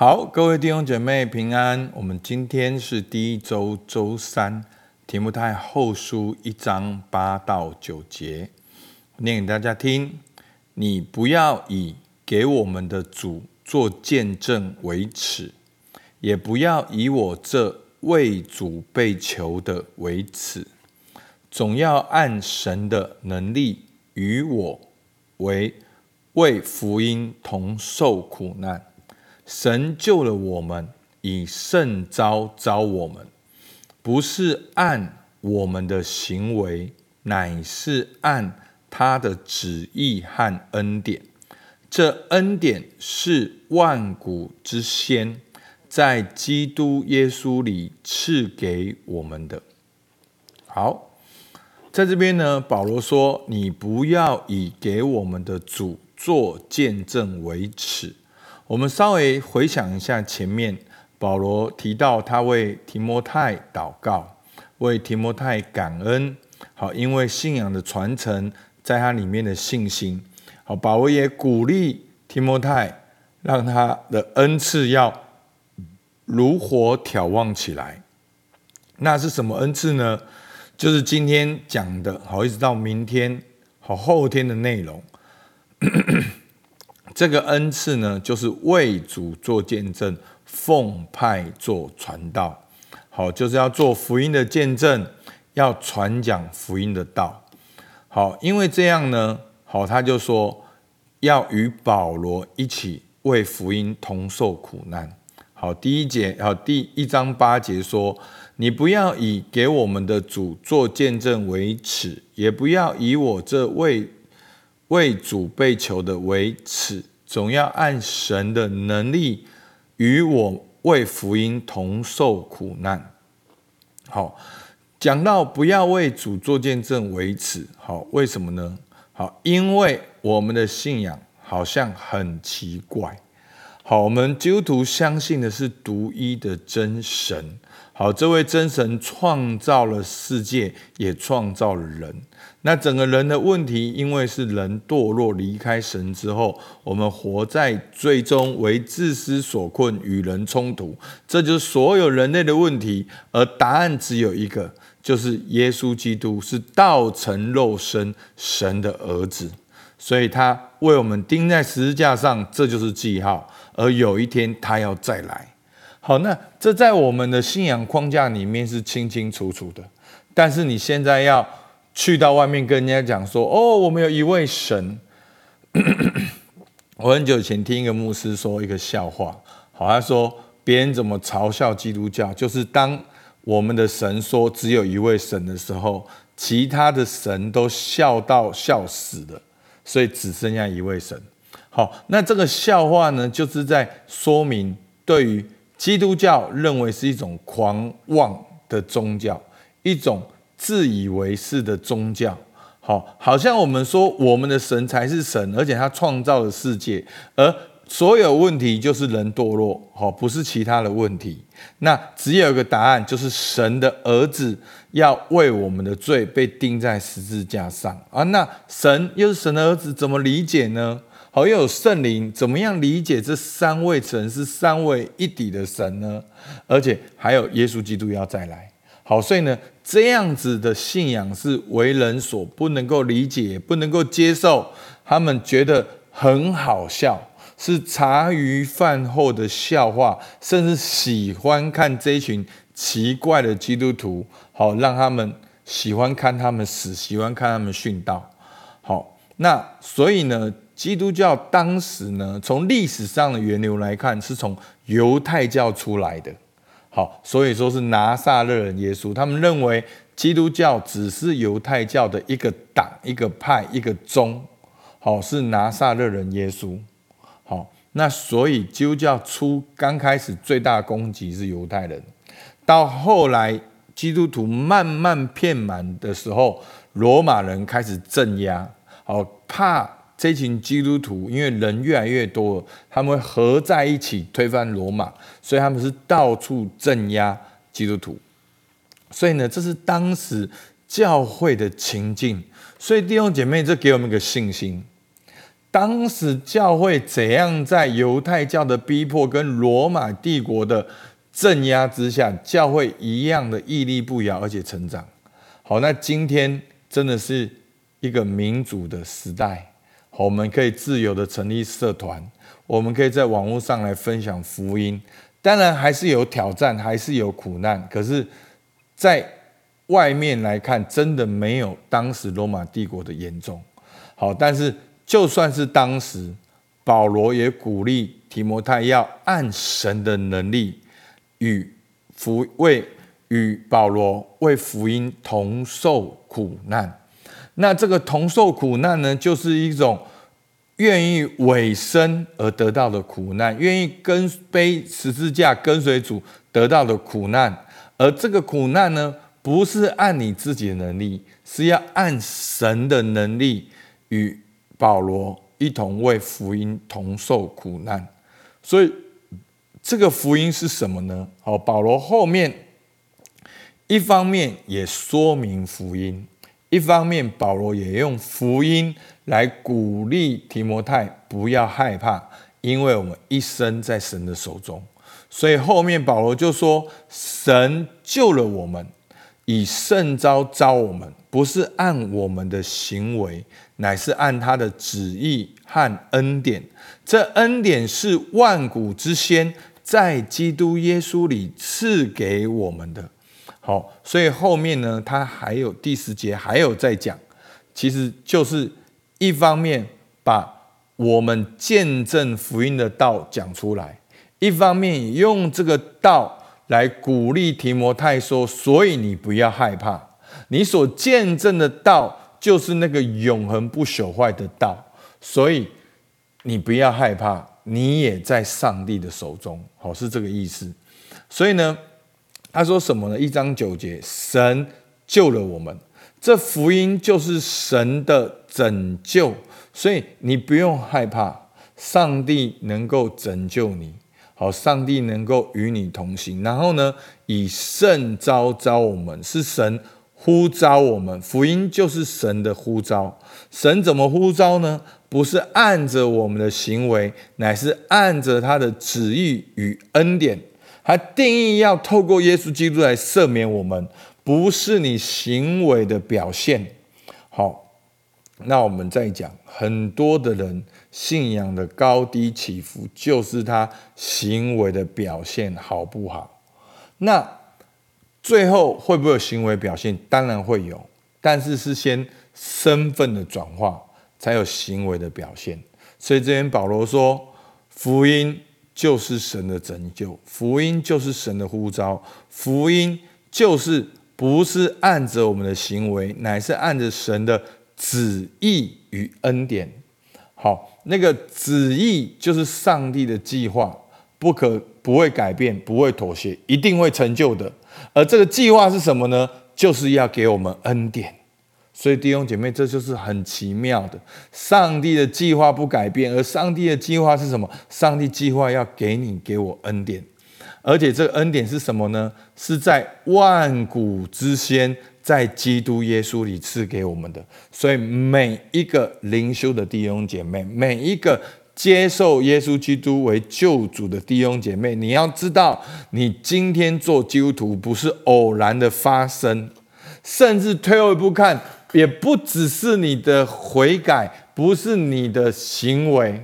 好，各位弟兄姐妹平安。我们今天是第一周周三，题目太后书一章八到九节，念给大家听。你不要以给我们的主做见证为耻，也不要以我这为主被囚的为耻，总要按神的能力与我为为福音同受苦难。神救了我们，以圣召召我们，不是按我们的行为，乃是按他的旨意和恩典。这恩典是万古之先，在基督耶稣里赐给我们的。好，在这边呢，保罗说：“你不要以给我们的主做见证为耻。”我们稍微回想一下前面，保罗提到他为提摩太祷告，为提摩太感恩，好，因为信仰的传承在他里面的信心。好，保罗也鼓励提摩太，让他的恩赐要如火挑旺起来。那是什么恩赐呢？就是今天讲的，好，一直到明天，好，后天的内容。这个恩赐呢，就是为主做见证，奉派做传道，好，就是要做福音的见证，要传讲福音的道，好，因为这样呢，好，他就说要与保罗一起为福音同受苦难，好，第一节，好，第一章八节说，你不要以给我们的主做见证为耻，也不要以我这为为主被囚的为耻，总要按神的能力与我为福音同受苦难。好，讲到不要为主做见证为耻。好，为什么呢？好，因为我们的信仰好像很奇怪。好，我们基督徒相信的是独一的真神。好，这位真神创造了世界，也创造了人。那整个人的问题，因为是人堕落离开神之后，我们活在最终，为自私所困，与人冲突，这就是所有人类的问题。而答案只有一个，就是耶稣基督是道成肉身，神的儿子，所以他为我们钉在十字架上，这就是记号。而有一天他要再来。好，那这在我们的信仰框架里面是清清楚楚的，但是你现在要去到外面跟人家讲说，哦，我们有一位神。我很久以前听一个牧师说一个笑话，好，他说别人怎么嘲笑基督教，就是当我们的神说只有一位神的时候，其他的神都笑到笑死了，所以只剩下一位神。好，那这个笑话呢，就是在说明对于。基督教认为是一种狂妄的宗教，一种自以为是的宗教。好，好像我们说我们的神才是神，而且他创造了世界，而所有问题就是人堕落，好，不是其他的问题。那只有一个答案，就是神的儿子要为我们的罪被钉在十字架上啊。那神又是神的儿子，怎么理解呢？好，又有圣灵，怎么样理解这三位神是三位一体的神呢？而且还有耶稣基督要再来。好，所以呢，这样子的信仰是为人所不能够理解、不能够接受。他们觉得很好笑，是茶余饭后的笑话，甚至喜欢看这群奇怪的基督徒。好，让他们喜欢看他们死，喜欢看他们殉道。好，那所以呢？基督教当时呢，从历史上的源流来看，是从犹太教出来的。好，所以说是拿撒勒人耶稣。他们认为基督教只是犹太教的一个党、一个派、一个宗。好，是拿撒勒人耶稣。那所以基督教初刚开始最大攻击是犹太人，到后来基督徒慢慢骗满的时候，罗马人开始镇压。好，怕。这群基督徒，因为人越来越多，他们会合在一起推翻罗马，所以他们是到处镇压基督徒。所以呢，这是当时教会的情境。所以弟兄姐妹，这给我们一个信心：当时教会怎样在犹太教的逼迫跟罗马帝国的镇压之下，教会一样的屹立不摇，而且成长。好，那今天真的是一个民主的时代，我们可以自由的成立社团，我们可以在网络上来分享福音。当然还是有挑战，还是有苦难，可是，在外面来看，真的没有当时罗马帝国的严重。好，但是就算是当时，保罗也鼓励提摩太要按神的能力与福为与保罗为福音同受苦难。那这个同受苦难呢，就是一种愿意委身而得到的苦难，愿意跟背十字架跟随主得到的苦难。而这个苦难呢，不是按你自己的能力，是要按神的能力。与保罗一同为福音同受苦难，所以这个福音是什么呢？好，保罗后面一方面也说明福音，一方面保罗也用福音来鼓励提摩太不要害怕，因为我们一生在神的手中。所以后面保罗就说：“神救了我们，以圣召召我们，不是按我们的行为。”乃是按他的旨意和恩典，这恩典是万古之先在基督耶稣里赐给我们的。好，所以后面呢，他还有第十节还有在讲，其实就是一方面把我们见证福音的道讲出来，一方面用这个道来鼓励提摩太说：所以你不要害怕，你所见证的道。就是那个永恒不朽坏的道，所以你不要害怕，你也在上帝的手中，好，是这个意思。所以呢，他说什么呢？一章九节，神救了我们，这福音就是神的拯救，所以你不用害怕，上帝能够拯救你，好，上帝能够与你同行。然后呢，以圣召召我们，是神。呼召我们，福音就是神的呼召。神怎么呼召呢？不是按着我们的行为，乃是按着他的旨意与恩典。他定义要透过耶稣基督来赦免我们，不是你行为的表现。好，那我们再讲，很多的人信仰的高低起伏，就是他行为的表现好不好？那。最后会不会有行为表现？当然会有，但是是先身份的转化，才有行为的表现。所以这边保罗说，福音就是神的拯救，福音就是神的呼召，福音就是不是按着我们的行为，乃是按着神的旨意与恩典。好，那个旨意就是上帝的计划，不可不会改变，不会妥协，一定会成就的。而这个计划是什么呢？就是要给我们恩典。所以弟兄姐妹，这就是很奇妙的。上帝的计划不改变，而上帝的计划是什么？上帝计划要给你、给我恩典。而且这个恩典是什么呢？是在万古之先，在基督耶稣里赐给我们的。所以每一个灵修的弟兄姐妹，每一个。接受耶稣基督为救主的弟兄姐妹，你要知道，你今天做基督徒不是偶然的发生，甚至退后一步看，也不只是你的悔改，不是你的行为，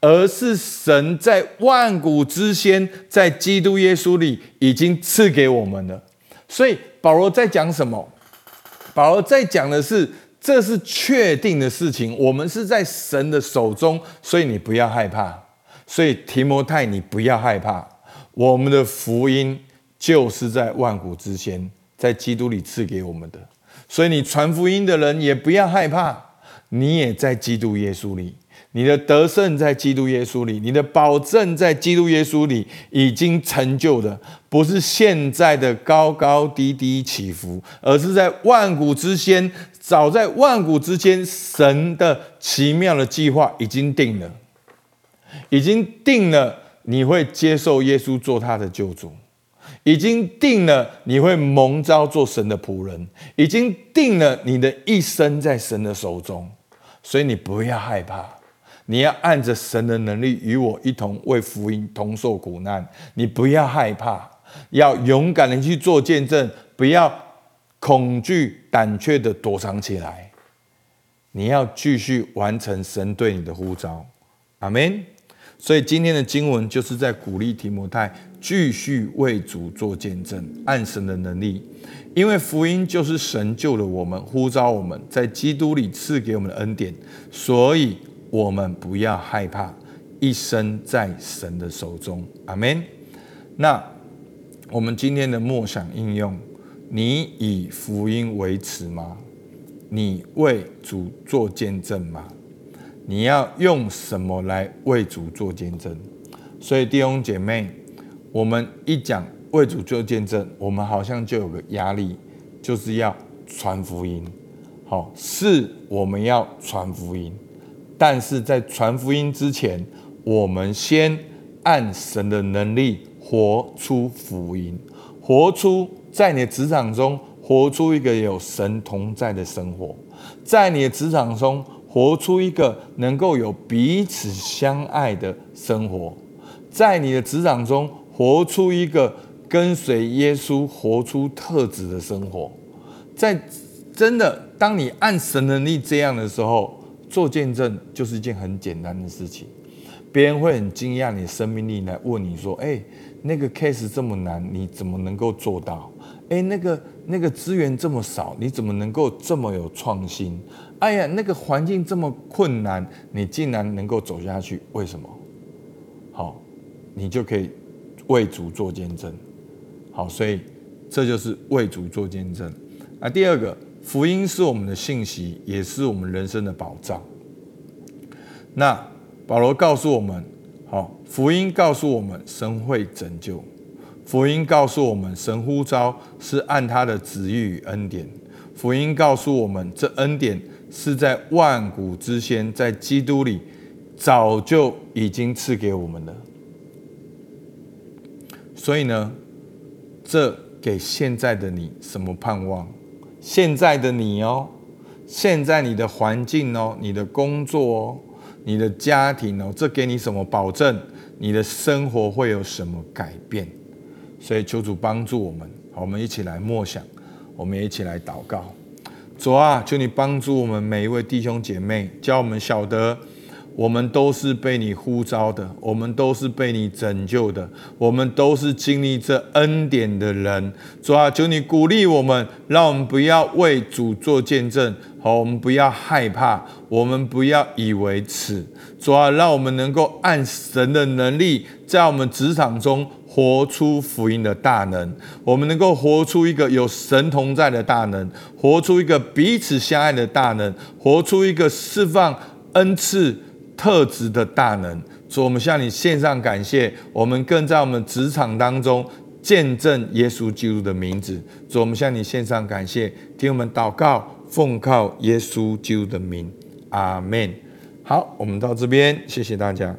而是神在万古之先，在基督耶稣里已经赐给我们了。所以保罗在讲什么？保罗在讲的是。这是确定的事情，我们是在神的手中，所以你不要害怕。所以提摩太，你不要害怕。我们的福音就是在万古之前，在基督里赐给我们的，所以你传福音的人也不要害怕，你也在基督耶稣里。你的得胜在基督耶稣里，你的保证在基督耶稣里已经成就的，不是现在的高高低低起伏，而是在万古之先，早在万古之间，神的奇妙的计划已经定了，已经定了，你会接受耶稣做他的救主，已经定了，你会蒙召做神的仆人，已经定了，你的一生在神的手中，所以你不要害怕。你要按着神的能力与我一同为福音同受苦难。你不要害怕，要勇敢的去做见证，不要恐惧胆怯的躲藏起来。你要继续完成神对你的呼召。阿门。所以今天的经文就是在鼓励提摩太继续为主做见证，按神的能力，因为福音就是神救了我们，呼召我们在基督里赐给我们的恩典，所以我们不要害怕，一生在神的手中。阿门。那我们今天的默想应用，你以福音为耻吗？你为主做见证吗？你要用什么来为主做见证？所以弟兄姐妹，我们一讲为主做见证，我们好像就有个压力，就是要传福音。好，是我们要传福音，但是在传福音之前，我们先按神的能力活出福音，活出在你的职场中，活出一个有神同在的生活，在你的职场中。活出一个能够有彼此相爱的生活，在你的职场中活出一个跟随耶稣、活出特质的生活。在真的，当你按神能力这样的时候，做见证就是一件很简单的事情。别人会很惊讶你生命力，来问你说：“哎，那个 case 这么难，你怎么能够做到？哎，那个那个资源这么少，你怎么能够这么有创新？”哎呀，那个环境这么困难，你竟然能够走下去，为什么？好，你就可以为主做见证。好，所以这就是为主做见证。那第二个，福音是我们的信息，也是我们人生的保障。那保罗告诉我们，好，福音告诉我们神会拯救，福音告诉我们神呼召是按他的旨意与恩典，福音告诉我们这恩典。是在万古之先，在基督里早就已经赐给我们了。所以呢，这给现在的你什么盼望？现在的你哦，现在你的环境哦，你的工作哦，你的家庭哦，这给你什么保证？你的生活会有什么改变？所以求主帮助我们，好，我们一起来默想，我们一起来祷告。主啊，求你帮助我们每一位弟兄姐妹，叫我们晓得，我们都是被你呼召的，我们都是被你拯救的，我们都是经历这恩典的人。主啊，求你鼓励我们，让我们不要为主做见证，好，我们不要害怕，我们不要以为耻。主啊，让我们能够按神的能力，在我们职场中。活出福音的大能，我们能够活出一个有神同在的大能，活出一个彼此相爱的大能，活出一个释放恩赐特质的大能。主，我们向你献上感谢，我们更在我们职场当中见证耶稣基督的名字。主，我们向你献上感谢，听我们祷告，奉靠耶稣基督的名，阿门。好，我们到这边，谢谢大家。